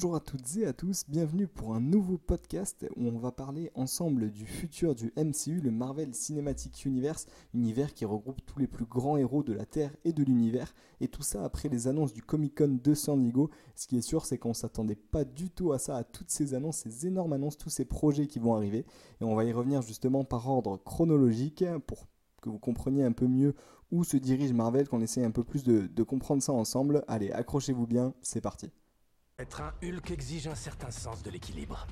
Bonjour à toutes et à tous, bienvenue pour un nouveau podcast où on va parler ensemble du futur du MCU, le Marvel Cinematic Universe, univers qui regroupe tous les plus grands héros de la Terre et de l'univers, et tout ça après les annonces du Comic Con de San Diego. Ce qui est sûr, c'est qu'on s'attendait pas du tout à ça, à toutes ces annonces, ces énormes annonces, tous ces projets qui vont arriver, et on va y revenir justement par ordre chronologique pour que vous compreniez un peu mieux où se dirige Marvel, qu'on essaie un peu plus de comprendre ça ensemble. Allez, accrochez-vous bien, c'est parti. Être un Hulk exige un certain sens de l'équilibre.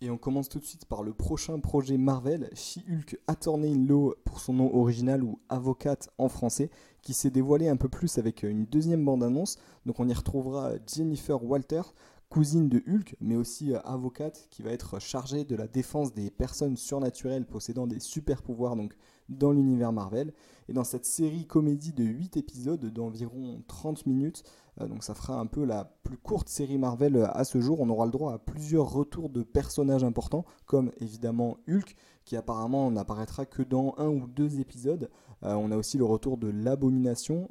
Et on commence tout de suite par le prochain projet Marvel, She-Hulk Attorney in Law pour son nom original ou Avocate en français, qui s'est dévoilé un peu plus avec une deuxième bande-annonce. Donc on y retrouvera Jennifer Walter, cousine de Hulk, mais aussi euh, avocate, qui va être chargée de la défense des personnes surnaturelles possédant des super pouvoirs donc dans l'univers Marvel. Et dans cette série comédie de 8 épisodes d'environ 30 minutes, euh, donc ça fera un peu la plus courte série Marvel euh, à ce jour, on aura le droit à plusieurs retours de personnages importants, comme évidemment Hulk, qui apparemment n'apparaîtra que dans un ou deux épisodes. Euh, on a aussi le retour de l'Abomination,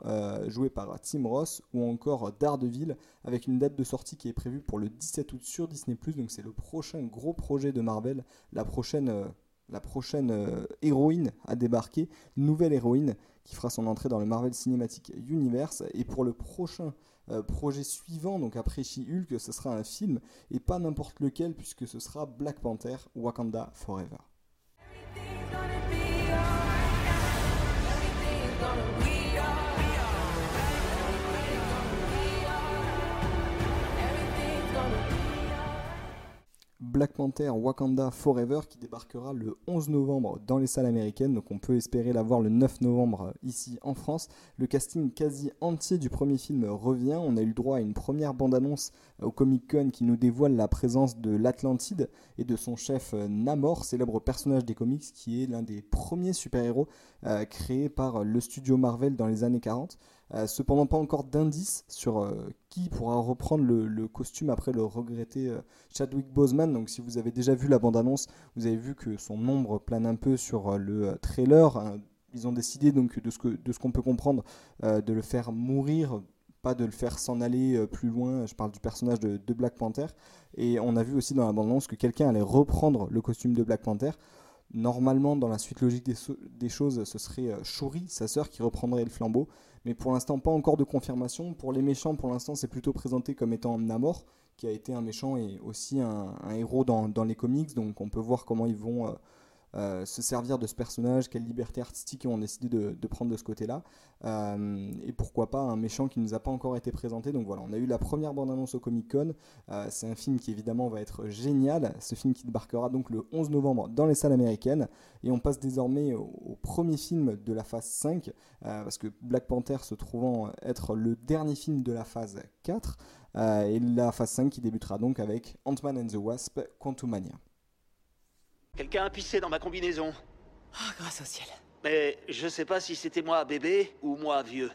joué par Tim Ross, ou encore Daredevil, avec une date de sortie qui est prévue pour le 17 août sur Disney+, donc c'est le prochain gros projet de Marvel, la prochaine la prochaine euh, héroïne à débarquer, nouvelle héroïne qui fera son entrée dans le Marvel Cinematic Universe. Et pour le prochain euh, projet suivant, donc après She-Hulk, ce sera un film et pas n'importe lequel puisque ce sera Black Panther Wakanda Forever. Black Panther Wakanda Forever qui débarquera le 11 novembre dans les salles américaines, donc on peut espérer la voir le 9 novembre euh, ici en France. Le casting quasi entier du premier film revient, on a eu le droit à une première bande-annonce euh, au Comic Con qui nous dévoile la présence de l'Atlantide et de son chef euh, Namor, célèbre personnage des comics qui est l'un des premiers super-héros créés par le studio Marvel dans les années 40. Cependant pas encore d'indices sur qui pourra reprendre le, costume après le regretté Chadwick Boseman. Donc si vous avez déjà vu la bande-annonce, vous avez vu que son nombre plane un peu sur euh, le euh, trailer. Ils ont décidé donc de ce qu'on peut comprendre euh, de le faire mourir, pas de le faire s'en aller plus loin. Je parle du personnage de, Black Panther. Et on a vu aussi dans la bande-annonce que quelqu'un allait reprendre le costume de Black Panther. Normalement, dans la suite logique des, des choses, ce serait Shuri, sa sœur, qui reprendrait le flambeau. Mais pour l'instant, pas encore de confirmation. Pour les méchants, pour l'instant, c'est plutôt présenté comme étant Namor, qui a été un méchant et aussi un, héros dans, les comics. Donc on peut voir comment ils vont euh, euh, se servir de ce personnage, quelle liberté artistique ils ont décidé de, prendre de ce côté-là. Euh, et pourquoi pas un méchant qui nous a pas encore été présenté. Donc voilà, on a eu la première bande-annonce au Comic Con. c'est un film qui évidemment va être génial. Ce film qui débarquera donc le 11 novembre dans les salles américaines. Et on passe désormais au, au premier film de la phase 5, parce que Black Panther se trouvant être le dernier film de la phase 4. Euh, et la phase 5 qui débutera donc avec Ant-Man and the Wasp Quantumania. Quelqu'un a pissé dans ma combinaison. Oh, grâce au ciel. Mais je sais pas si c'était moi bébé ou moi vieux.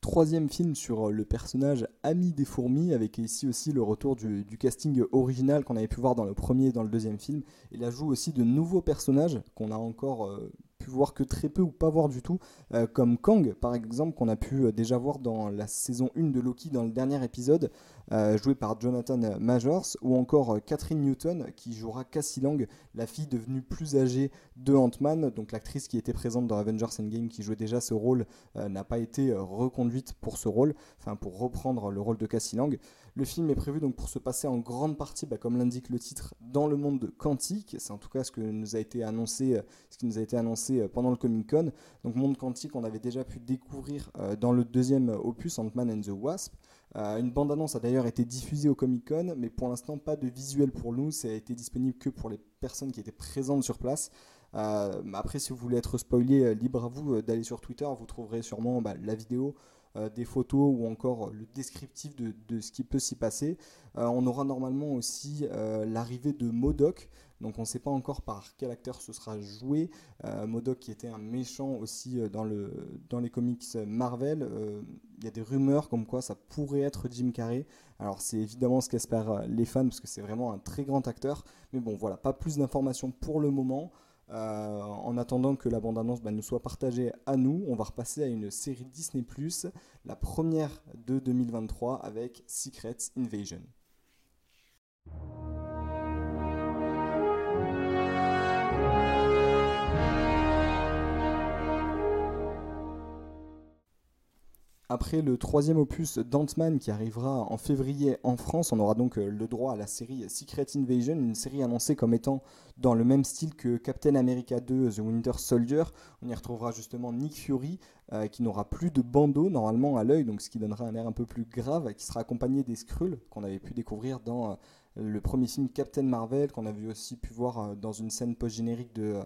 Troisième film sur euh, le personnage Ami des fourmis, avec ici aussi le retour du, casting original qu'on avait pu voir dans le premier et dans le deuxième film. Il ajoute aussi de nouveaux personnages qu'on a encore euh, pu voir que très peu ou pas voir du tout, euh, comme Kang par exemple, qu'on a pu euh, déjà voir dans la saison 1 de Loki dans le dernier épisode, euh, joué par Jonathan Majors, ou encore Catherine Newton qui jouera Cassie Lang, la fille devenue plus âgée de Ant-Man, donc l'actrice qui était présente dans Avengers Endgame qui jouait déjà ce rôle n'a pas été reconduite pour ce rôle, enfin pour reprendre le rôle de Cassie Lang. Le film est prévu donc pour se passer en grande partie, bah, comme l'indique le titre, dans le monde quantique. C'est en tout cas ce que nous a été annoncé, ce qui nous a été annoncé euh, pendant le Comic Con. Donc monde quantique, on avait déjà pu découvrir euh, dans le deuxième opus Ant-Man and the Wasp. Euh, une bande-annonce a d'ailleurs été diffusée au Comic Con, mais pour l'instant pas de visuel pour nous. Ça a été disponible que pour les personnes qui étaient présentes sur place. après, si vous voulez être spoilé, libre à vous d'aller sur Twitter. Vous trouverez sûrement bah, la vidéo. Euh, des photos ou encore le descriptif de, ce qui peut s'y passer. Euh, on aura normalement aussi euh, l'arrivée de Modoc. Donc on ne sait pas encore par quel acteur ce sera joué. Modoc qui était un méchant aussi dans, le, dans les comics Marvel. Il y a des rumeurs comme quoi ça pourrait être Jim Carrey. Alors c'est évidemment ce qu'espèrent les fans parce que c'est vraiment un très grand acteur. Mais bon voilà, pas plus d'informations pour le moment. En attendant que la bande-annonce bah, nous soit partagée à nous, on va repasser à une série Disney ⁇ la première de 2023 avec Secret Invasion. Après le troisième opus d'Ant-Man qui arrivera en février en France, on aura donc euh, le droit à la série Secret Invasion, une série annoncée comme étant dans le même style que Captain America 2 The Winter Soldier. On y retrouvera justement Nick Fury euh, qui n'aura plus de bandeau normalement à l'œil, donc ce qui donnera un air un peu plus grave, qui sera accompagné des Skrulls qu'on avait pu découvrir dans euh, le premier film Captain Marvel, qu'on avait aussi pu voir dans une scène post-générique de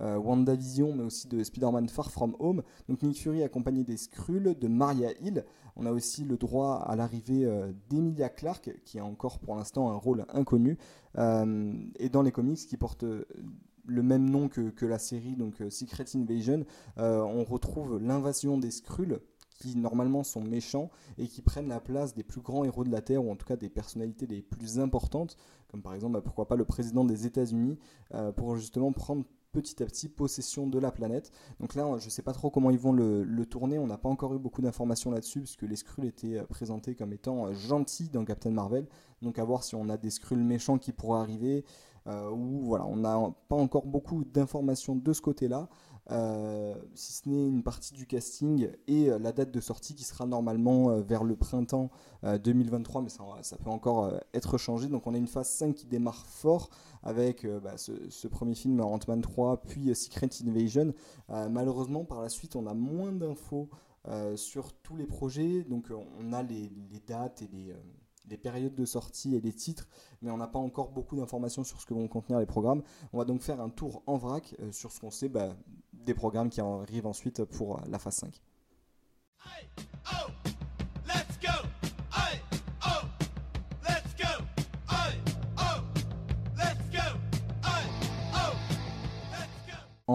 WandaVision, mais aussi de Spider-Man Far From Home. Donc Nick Fury accompagné des Skrulls, de Maria Hill. On a aussi le droit à l'arrivée euh, d'Emilia Clarke, qui a encore pour l'instant un rôle inconnu. Euh, et dans les comics qui portent le même nom que, la série, donc Secret Invasion, on retrouve l'invasion des Skrulls qui normalement sont méchants et qui prennent la place des plus grands héros de la Terre, ou en tout cas des personnalités les plus importantes, comme par exemple, bah, pourquoi pas le président des États-Unis, pour justement prendre petit à petit possession de la planète. Donc là, je ne sais pas trop comment ils vont le, tourner. On n'a pas encore eu beaucoup d'informations là-dessus, puisque les Skrulls étaient euh, présentés comme étant euh, gentils dans Captain Marvel. Donc à voir si on a des Skrulls méchants qui pourraient arriver. Euh, ou voilà, on n'a pas encore beaucoup d'informations de ce côté-là. Euh, si ce n'est une partie du casting et euh, la date de sortie qui sera normalement vers le printemps 2023, mais ça, peut encore être changé. Donc on a une phase 5 qui démarre fort avec bah, ce, premier film Ant-Man 3, puis Secret Invasion. malheureusement, par la suite, on a moins d'infos sur tous les projets. Donc on a les, dates et les périodes de sortie et les titres, mais on n'a pas encore beaucoup d'informations sur ce que vont contenir les programmes. On va donc faire un tour en vrac sur ce qu'on sait bah, des programmes qui arrivent ensuite pour la phase 5.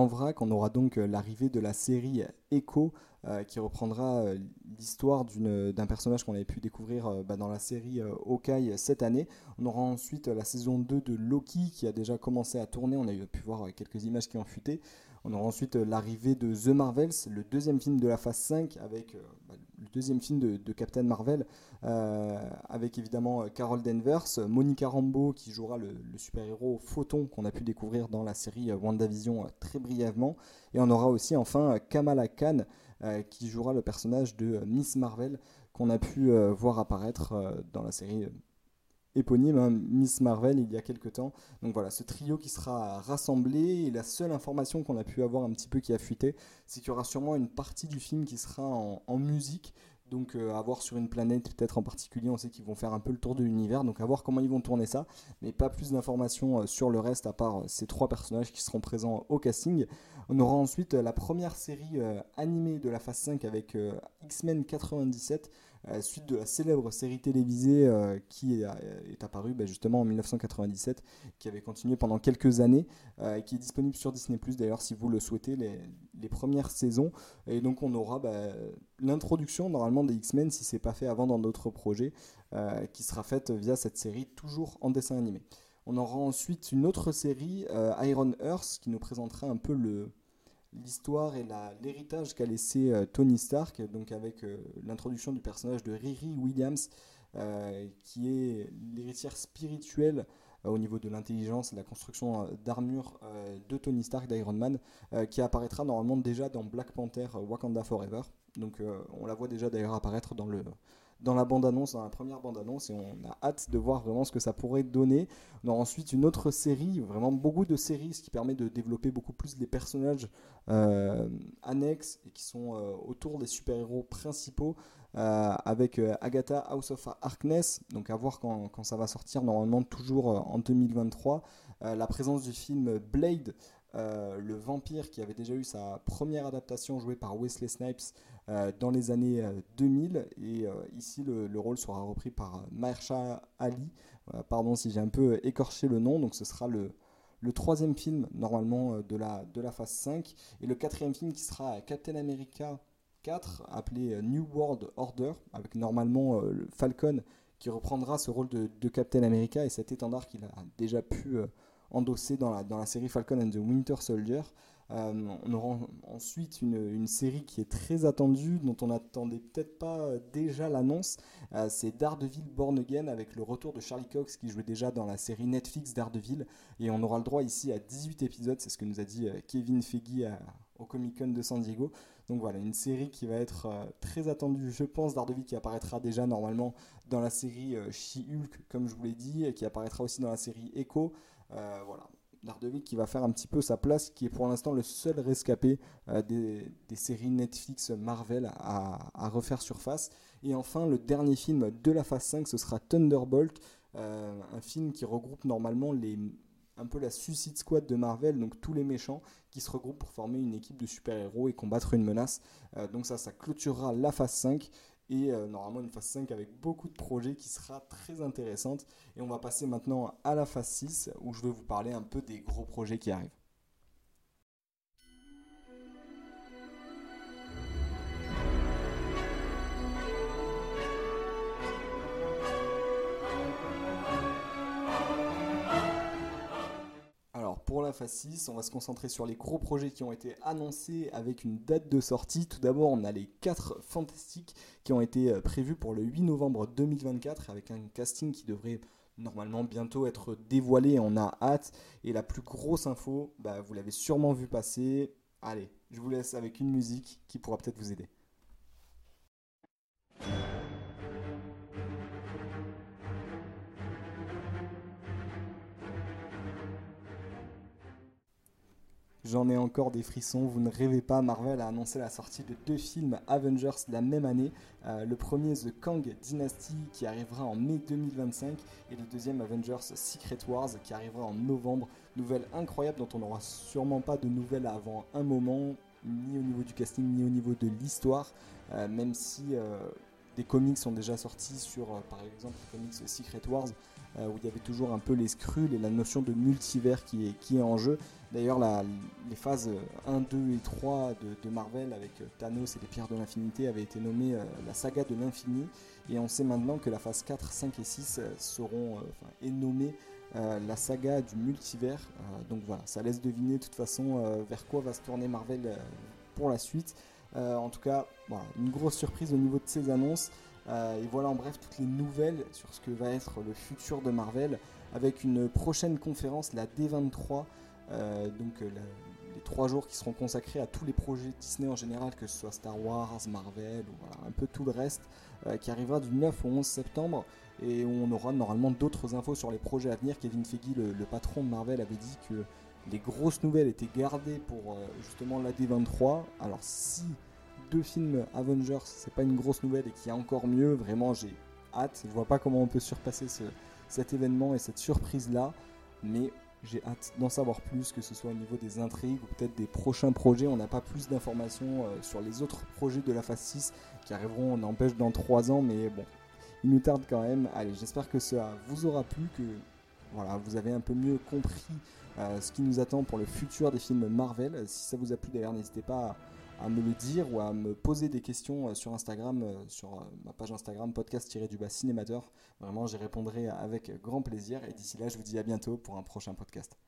En vrac, on aura donc l'arrivée de la série Echo euh, qui reprendra euh, l'histoire d'un personnage qu'on avait pu découvrir euh, bah, dans la série Hawkeye cette année. On aura ensuite la saison 2 de Loki qui a déjà commencé à tourner. On a pu voir quelques images qui ont fuité. On aura ensuite euh, l'arrivée de The Marvels, le deuxième film de la phase 5, avec euh, bah, le deuxième film de, Captain Marvel, euh, avec évidemment Carol Danvers, Monica Rambeau qui jouera le, super-héros Photon qu'on a pu découvrir dans la série WandaVision très brièvement. Et on aura aussi enfin Kamala Khan qui jouera le personnage de Miss Marvel qu'on a pu voir apparaître dans la série éponyme, hein, Miss Marvel, il y a quelques temps. Donc voilà, ce trio qui sera rassemblé, et la seule information qu'on a pu avoir un petit peu qui a fuité, c'est qu'il y aura sûrement une partie du film qui sera en, musique. Donc euh, à voir sur une planète peut-être en particulier, on sait qu'ils vont faire un peu le tour de l'univers, donc à voir comment ils vont tourner ça, mais pas plus d'informations euh, sur le reste à part euh, ces trois personnages qui seront présents au casting. On aura ensuite la première série animée de la phase 5 avec X-Men 97, suite de la célèbre série télévisée euh, qui est, apparue bah, justement en 1997, qui avait continué pendant quelques années, euh, qui est disponible sur Disney ⁇ d'ailleurs si vous le souhaitez, les, premières saisons. Et donc on aura bah, l'introduction normalement des X-Men, si c'est pas fait avant dans d'autres projets, euh, qui sera faite via cette série, toujours en dessin animé. On aura ensuite une autre série, Iron Earth, qui nous présentera un peu le, l'histoire et l'héritage qu'a laissé euh, Tony Stark, donc avec euh, l'introduction du personnage de Riri Williams, euh, qui est l'héritière spirituelle au niveau de l'intelligence et la construction d'armure de Tony Stark d'Iron Man, qui apparaîtra normalement déjà dans Black Panther Wakanda Forever. Donc on la voit déjà d'ailleurs apparaître dans le, dans la bande-annonce, dans la première bande-annonce, et on a hâte de voir vraiment ce que ça pourrait donner. On ensuite une autre série, vraiment beaucoup de séries, ce qui permet de développer beaucoup plus les personnages euh, annexes et qui sont euh, autour des super-héros principaux, euh, avec Agatha House of Harkness, donc à voir quand, quand ça va sortir, normalement toujours en 2023. la présence du film Blade, le vampire qui avait déjà eu sa première adaptation jouée par Wesley Snipes euh, dans les années 2000. Euh, et euh, ici, le, rôle sera repris par Mahershala Ali. pardon si j'ai un peu écorché le nom. Donc ce sera le, le troisième film normalement de la, de la phase 5. Et le quatrième film qui sera Captain America 4, appelé New World Order, avec normalement Falcon qui reprendra ce rôle de, Captain America et cet étendard qu'il a déjà pu endossé dans la, série Falcon and the Winter Soldier. Euh, on aura ensuite une, série qui est très attendue, dont on n'attendait peut-être pas euh, déjà l'annonce. Euh, c'est Daredevil Born Again avec le retour de Charlie Cox qui jouait déjà dans la série Netflix Daredevil. Et on aura le droit ici à 18 épisodes, c'est ce que nous a dit Kevin Feige au Comic Con de San Diego. Donc voilà, une série qui va être très attendue, je pense. Daredevil qui apparaîtra déjà normalement dans la série She-Hulk, comme je vous l'ai dit, et qui apparaîtra aussi dans la série Echo. voilà, Daredevil qui va faire un petit peu sa place, qui est pour l'instant le seul rescapé euh, des, séries Netflix Marvel à, refaire surface. Et enfin, le dernier film de la phase 5, ce sera Thunderbolt, euh, un film qui regroupe normalement les, un peu la Suicide Squad de Marvel, donc tous les méchants qui se regroupent pour former une équipe de super-héros et combattre une menace. Euh, donc ça, ça clôturera la phase 5 et euh, normalement une phase 5 avec beaucoup de projets qui sera très intéressante. Et on va passer maintenant à la phase 6 où je vais vous parler un peu des gros projets qui arrivent. Phase 6, on va se concentrer sur les gros projets qui ont été annoncés avec une date de sortie. Tout d'abord, on a les 4 fantastiques qui ont été euh, prévus pour le 8 novembre 2024 avec un casting qui devrait normalement bientôt être dévoilé. On a hâte. Et la plus grosse info, bah, vous l'avez sûrement vu passer. Allez, je vous laisse avec une musique qui pourra peut-être vous aider. J'en ai encore des frissons, vous ne rêvez pas, Marvel a annoncé la sortie de deux films Avengers la même année. Euh, le premier The Kang Dynasty qui arrivera en mai 2025 et le deuxième Avengers Secret Wars qui arrivera en novembre. Nouvelle incroyable dont on n'aura sûrement pas de nouvelles avant un moment, ni au niveau du casting ni au niveau de l'histoire, euh, même si euh, des comics sont déjà sortis sur par exemple le comics Secret Wars où il y avait toujours un peu les scrules et la notion de multivers qui est, en jeu. D'ailleurs, les phases 1, 2 et 3 de, Marvel avec euh, Thanos et les pierres de l'infinité avaient été nommées euh, la saga de l'infini. Et on sait maintenant que la phase 4, 5 et 6 euh, seront est nommée la saga du multivers. donc voilà, ça laisse deviner de toute façon vers quoi va se tourner Marvel pour la suite. En tout cas, une grosse surprise au niveau de ces annonces. et voilà en bref toutes les nouvelles sur ce que va être le futur de Marvel avec une prochaine conférence, la D23. Euh, donc euh, les trois jours qui seront consacrés à tous les projets Disney en général, que ce soit Star Wars, Marvel ou un peu tout le reste, euh, qui arrivera du 9 au 11 septembre et on aura normalement d'autres infos sur les projets à venir. Kevin Feige, le, patron de Marvel, avait dit que les grosses nouvelles étaient gardées pour justement la D23. Alors si deux films Avengers, c'est pas une grosse nouvelle et qu'il y a encore mieux, vraiment j'ai hâte. Je vois pas comment on peut surpasser cet événement et cette surprise là, mais j'ai hâte d'en savoir plus, que ce soit au niveau des intrigues ou peut-être des prochains projets. On n'a pas plus d'informations euh, sur les autres projets de la phase 6 qui arriveront, on empêche, dans 3 ans, mais bon, il nous tarde quand même. Allez, j'espère que ça vous aura plu, que voilà, vous avez un peu mieux compris euh, ce qui nous attend pour le futur des films Marvel. Si ça vous a plu d'ailleurs, n'hésitez pas à me le dire ou à me poser des questions euh, sur Instagram, euh, sur euh, ma page Instagram podcast-du-bas cinémateur. Vraiment, j'y répondrai avec grand plaisir. Et d'ici là, je vous dis à bientôt pour un prochain podcast.